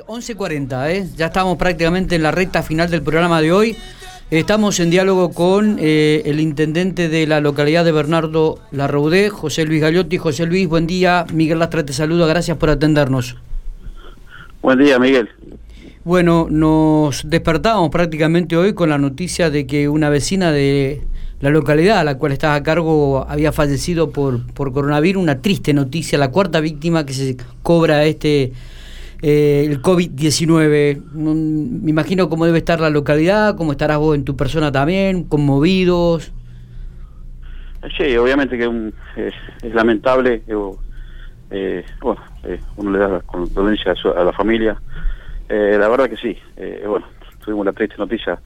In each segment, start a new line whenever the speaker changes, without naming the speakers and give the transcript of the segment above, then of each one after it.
11.40, ¿eh? ya estamos prácticamente en la recta final del programa de hoy. Estamos en diálogo con eh, el intendente de la localidad de Bernardo Larraudé, José Luis Gallotti. José Luis, buen día. Miguel Lastra te saluda, gracias por atendernos.
Buen día, Miguel.
Bueno, nos despertamos prácticamente hoy con la noticia de que una vecina de la localidad a la cual estás a cargo había fallecido por, por coronavirus. Una triste noticia, la cuarta víctima que se cobra este eh, el COVID-19. Me imagino cómo debe estar la localidad, cómo estarás vos en tu persona también, conmovidos.
Sí, obviamente que es, lamentable. Eh, bueno, eh, uno le da condolencia a, la familia. la verdad que sí. bueno, tuvimos la triste noticia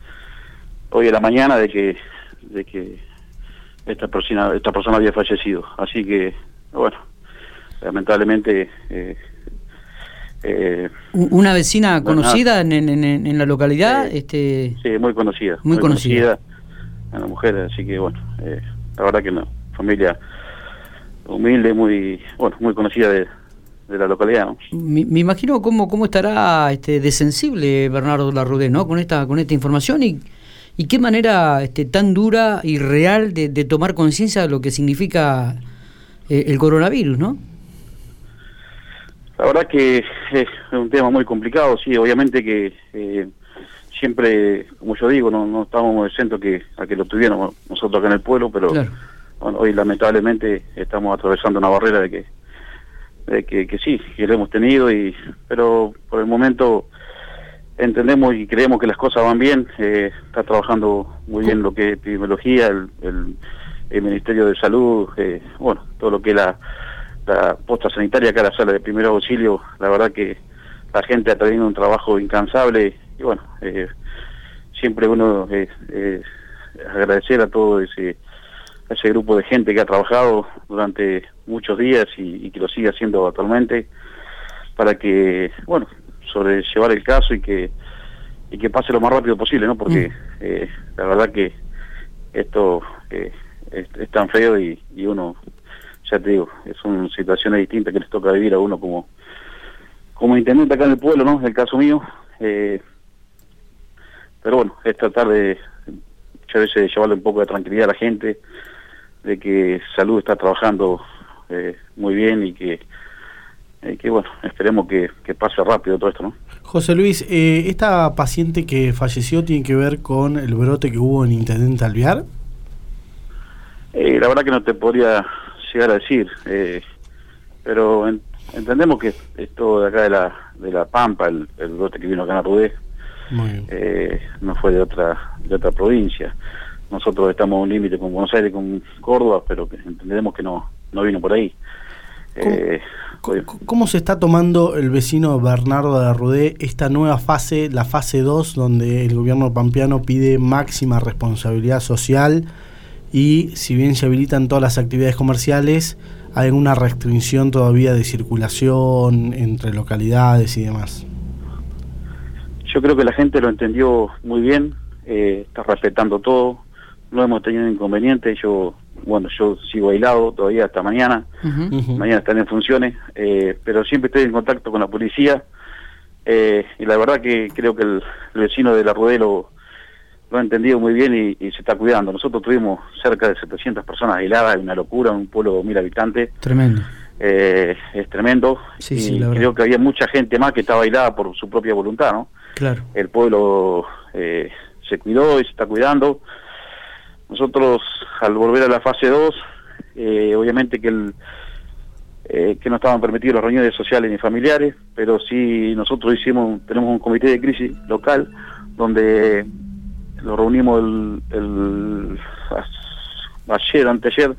hoy en la mañana de que de que esta persona esta persona había fallecido. Así que bueno, lamentablemente
eh, ¿Una vecina conocida en, en, la localidad? este
Sí, muy conocida. Muy, conocida. Una mujer, así que bueno, eh, la verdad que no. Familia humilde, muy bueno muy conocida de, la localidad.
Me, imagino cómo, cómo estará este, de sensible Bernardo Larrudé ¿no? con, esta, con esta información y, y qué manera este, tan dura y real de, tomar conciencia de lo que significa eh, el coronavirus, ¿no?
La verdad que es un tema muy complicado, sí, obviamente que eh, siempre, como yo digo, no, no estábamos exentos que, a que lo tuviéramos nosotros acá en el pueblo, pero hoy lamentablemente estamos atravesando una barrera de que, de que, que sí, que lo hemos tenido, y pero por el momento entendemos y creemos que las cosas van bien, eh, está trabajando muy bien lo que es epidemiología, el, el, Ministerio de Salud, eh, bueno, todo lo que es la la posta sanitaria acá la sala de primer auxilio, la verdad que la gente ha tenido un trabajo incansable y bueno, eh, siempre uno eh, agradecer a todo ese, ese grupo de gente que ha trabajado durante muchos días y, que lo sigue haciendo actualmente para que, bueno, sobrellevar el caso y que y que pase lo más rápido posible, ¿no? Porque mm. eh, la verdad que esto es, es, tan feo y, y uno ya te digo, son situaciones distintas que les toca vivir a uno como, como intendente acá en el pueblo, ¿no? Es el caso mío. Eh, pero bueno, es tratar de muchas veces llevarle un poco de tranquilidad a la gente, de que salud está trabajando eh, muy bien y que, eh, que bueno, esperemos que, pase rápido todo esto, ¿no?
José Luis, ¿esta paciente que falleció tiene que ver con el brote que hubo en Intendente Alviar?
la verdad que no te podría llegar a decir, eh, pero entendemos que esto de acá de la, de la Pampa, el, el brote que vino acá en Arrudé, eh, no fue de otra, de otra provincia. Nosotros estamos en un límite con Buenos Aires, con Córdoba, pero que entendemos que no, no vino por ahí.
¿Cómo, eh, ¿Cómo, se está tomando el vecino Bernardo de Arrudé esta nueva fase, la fase 2, donde el gobierno pampeano pide máxima responsabilidad social y si bien se habilitan todas las actividades comerciales, hay alguna restricción todavía de circulación entre localidades y demás.
Yo creo que la gente lo entendió muy bien, eh, está respetando todo, no hemos tenido inconvenientes, yo bueno, yo sigo aislado todavía hasta mañana, mañana están en funciones, eh, pero siempre estoy en contacto con la policía eh, y la verdad que creo que el, vecino de la Rodelo lo ha entendido muy bien y, se está cuidando. Nosotros tuvimos cerca de 700 personas aisladas, una locura, un pueblo de mil habitantes.
Tremendo.
Eh, es tremendo.
Sí,
y creo que había mucha gente más que estaba aislada por su propia voluntad, ¿no?
Claro.
El pueblo eh, se cuidó y se está cuidando. Nosotros, al volver a la fase 2, eh, obviamente que el que no estaban permitidas las reuniones sociales ni familiares, pero sí nosotros hicimos, tenemos un comité de crisis local donde lo reunimos el, el ayer, anteayer,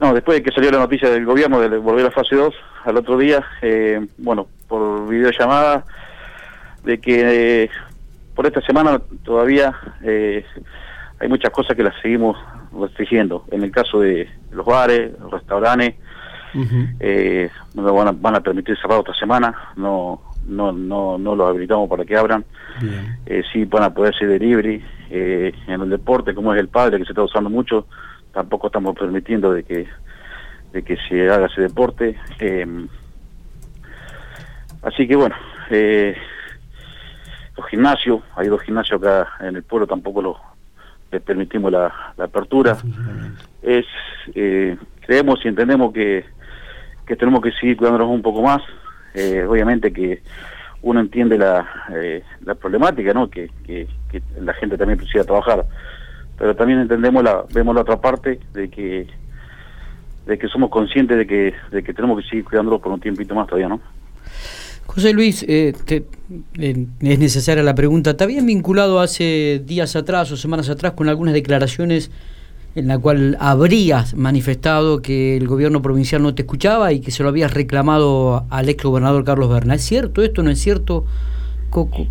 no, después de que salió la noticia del gobierno de volver a fase 2, al otro día, eh, bueno, por videollamada, de que eh, por esta semana todavía eh, hay muchas cosas que las seguimos restringiendo. En el caso de los bares, los restaurantes, van, a, van a permitir cerrar otra semana, no no no no los habilitamos para que abran. Eh, sí van a poder ser delivery. Eh, en el deporte, como es el padre, que se está usando mucho, tampoco estamos permitiendo de que de que se haga ese deporte. Eh, así que bueno, eh, los gimnasios, hay dos gimnasios acá en el pueblo, tampoco lo, le permitimos la, apertura. Es, eh, creemos y entendemos que, que tenemos que seguir cuidándonos un poco más. Eh, obviamente que uno entiende la, eh, la problemática, ¿no? Que, que, la gente también precisa trabajar, pero también entendemos la, vemos la otra parte de que de que somos conscientes de que, de que tenemos que seguir cuidándolos por un tiempito más todavía, ¿no?
José Luis, eh, es necesaria la pregunta. ¿Te habían vinculado hace días atrás o semanas atrás con algunas declaraciones en la cual habrías manifestado que el gobierno provincial no te escuchaba y que se lo habías reclamado al ex gobernador Carlos Berna? ¿Es cierto esto? ¿No es cierto, Coco?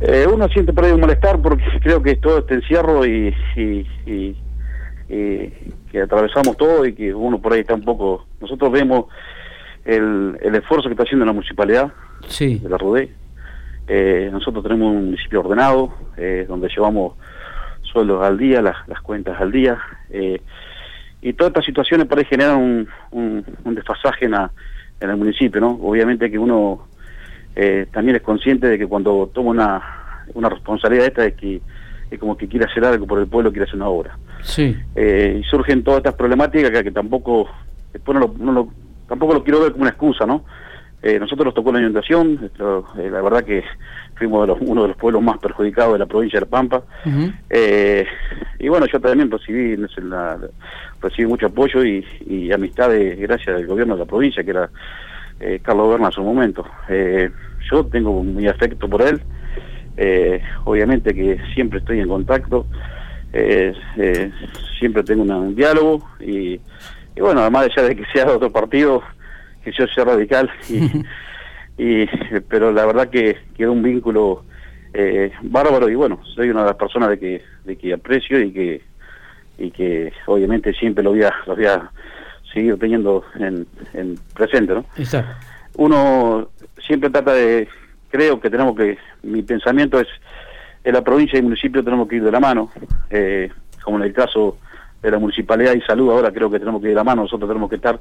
Eh, uno siente por ahí un malestar porque creo que es todo este encierro y, y, que atravesamos todo y que uno por ahí está un poco... Nosotros vemos el, el esfuerzo que está haciendo la municipalidad
sí.
de la RUDE. Eh, nosotros tenemos un municipio ordenado, eh, donde llevamos sueldos al día, las, las cuentas al día, eh, y todas estas situaciones por ahí generan un, un, desfasaje en, en, el municipio, ¿no? Obviamente que uno también es consciente de que cuando toma una, una responsabilidad esta es que es como que quiere hacer algo por el pueblo, quiere hacer una obra.
Sí.
y surgen todas estas problemáticas que, que tampoco, después no lo, no lo tampoco lo quiero ver como una excusa, ¿no? Eh, nosotros nos tocó la inundación, eh, la verdad que fuimos uno de los pueblos más perjudicados de la provincia de La Pampa. eh, y bueno, yo también recibí, la, recibí mucho apoyo y, y amistades gracias al gobierno de la provincia, que era eh, Carlos Berna en su momento. Eh, yo tengo muy afecto por él, eh, obviamente que siempre estoy en contacto, siempre tengo un diálogo y y bueno, además de ya de que sea de otro partido, que yo sea radical, y, pero la verdad que quedó un vínculo eh, bárbaro y bueno, soy una de las personas de que, de que aprecio y que y que obviamente siempre lo voy a, lo voy a seguir teniendo en, en presente, ¿no?
Exacto.
Uno siempre trata de, creo que tenemos que, mi pensamiento es, en la provincia y el municipio tenemos que ir de la mano, eh, como en el caso de la Municipalidad y Salud, ahora creo que tenemos que ir de la mano, nosotros tenemos que estar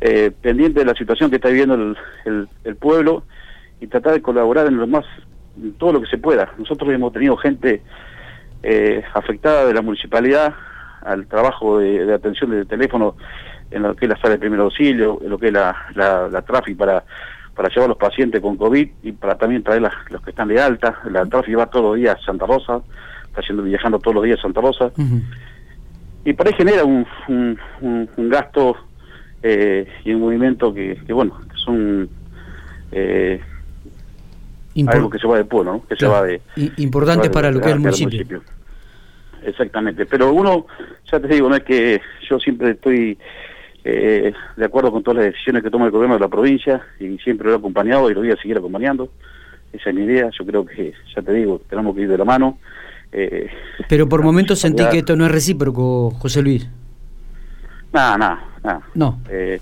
eh, pendientes de la situación que está viviendo el, el, pueblo y tratar de colaborar en lo más, en todo lo que se pueda. Nosotros hemos tenido gente eh, afectada de la municipalidad al trabajo de, atención de teléfono en lo que es la sala de primer auxilio, en lo que es la, la, tráfico para para llevar a los pacientes con COVID y para también traer los que están de alta. La tráfico va todos los días a Santa Rosa, está yendo, viajando todos los días a Santa Rosa y por ahí genera un, un, gasto eh, y un movimiento que, que bueno, que son eh, algo que se va del pueblo, ¿no? que se va de...
Importante para lo que es el municipio.
Exactamente, pero uno, ya te digo, no es que yo siempre estoy eh, de acuerdo con todas las decisiones que toma el gobierno de la provincia y siempre lo he acompañado y lo voy a seguir acompañando. Esa es mi idea, yo creo que, ya te digo, tenemos que ir de la mano
eh, Pero por momentos sentí que esto no es recíproco, José Luis.
Nada, nada, nada.
No.
Eh,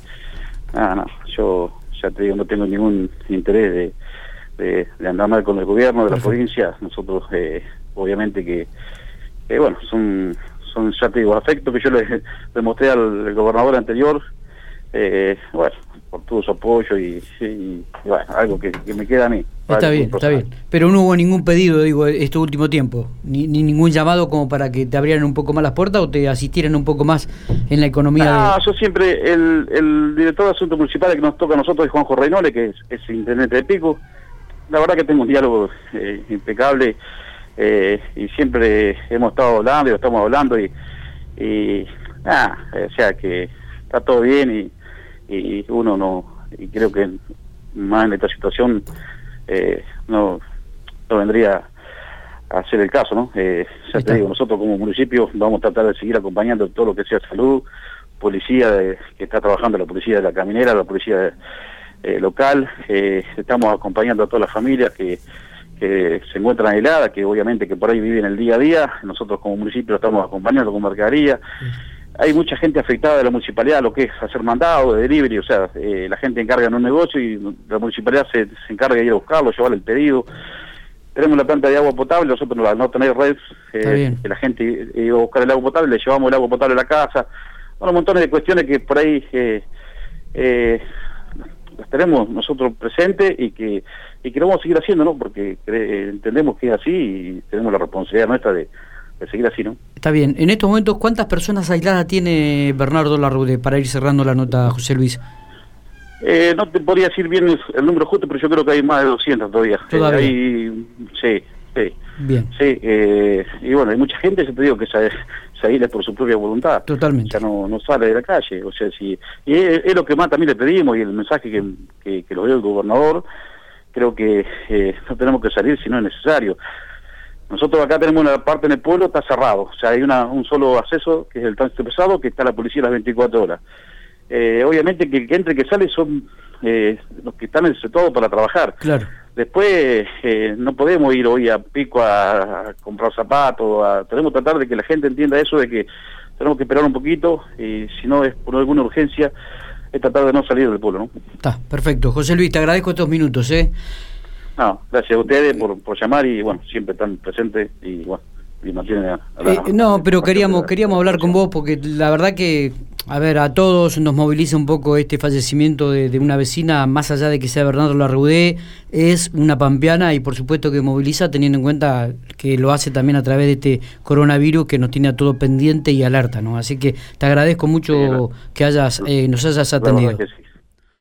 nada, nada. Yo ya te digo, no tengo ningún interés de, de, andar mal con el gobierno de la provincia. Nosotros, eh, obviamente que, bueno, son, son, ya te digo, afectos que yo le demostré al gobernador anterior. Eh, bueno, por todo su apoyo y, bueno, algo que, me queda a mí.
Está bien, está bien. Pero no hubo ningún pedido, digo, este último tiempo, ni, ningún llamado como para que te abrieran un poco más las puertas o te asistieran un poco más en la economía.
Ah, yo siempre, el, el director de Asuntos Municipales que nos toca a nosotros es Juanjo Reinole, que es, es intendente de Pico. La verdad que tengo un diálogo eh, impecable eh, y siempre hemos estado hablando y estamos hablando y, y ah, o sea que está todo bien y y uno no, y creo que más en esta situación eh, no, no vendría a ser el caso, ¿no? Eh, ya te digo, nosotros como municipio vamos a tratar de seguir acompañando todo lo que sea salud, policía que está trabajando, la policía de la caminera, la policía eh, local, estamos acompañando a todas las familias que, que se encuentran aisladas, que obviamente que por ahí viven el día a día, nosotros como municipio estamos acompañando con mercadería hay mucha gente afectada de la municipalidad, lo que es hacer mandado, de delivery, o sea, eh, la gente encarga en un negocio y la municipalidad se, encarga de ir a buscarlo, llevar el pedido. Tenemos la planta de agua potable, nosotros al no tener red, eh, que la gente iba a buscar el agua potable, le llevamos el agua potable a la casa. Bueno, montones de cuestiones que por ahí, eh, las tenemos nosotros presentes y que y que lo vamos a seguir haciendo, ¿no? Porque entendemos que es así y tenemos la responsabilidad nuestra de, seguir así, ¿no?
Está bien. En estos momentos, ¿cuántas personas aisladas tiene Bernardo Larrude para ir cerrando la nota, José Luis?
Eh, no te podría decir bien el, número justo, pero yo creo que hay más de 200 todavía.
¿Todavía?
sí, sí. Bien. Sí, eh, y bueno, hay mucha gente, yo te digo, que se, se por su propia voluntad.
Totalmente.
Ya no, no sale de la calle. O sea, si, y es, lo que más también le pedimos y el mensaje que, que, que lo dio el gobernador, creo que eh, no tenemos que salir si no es necesario. Nosotros acá tenemos una parte en el pueblo, está cerrado. O sea, hay una, un solo acceso, que es el tránsito pesado, que está la policía las 24 horas. Eh, obviamente que el que entre y que sale son eh, los que están en sector para trabajar.
Claro.
Después eh, no podemos ir hoy a pico a, comprar zapatos, tenemos que tratar de que la gente entienda eso, de que tenemos que esperar un poquito y si no es por alguna urgencia, es tratar de no salir del pueblo. ¿no?
Está, perfecto. José Luis, te agradezco estos minutos. ¿eh?
No, gracias a ustedes por, por llamar y bueno, siempre están presentes y bueno. Y mantienen
no, pero queríamos queríamos hablar con vos porque la verdad que a ver, a todos nos moviliza un poco este fallecimiento de, una vecina, más allá de que sea Bernardo Larrudé, es una pampeana y por supuesto que moviliza teniendo en cuenta que lo hace también a través de este coronavirus que nos tiene a todo pendiente y alerta, ¿no? Así que te agradezco mucho que hayas eh, nos hayas atendido.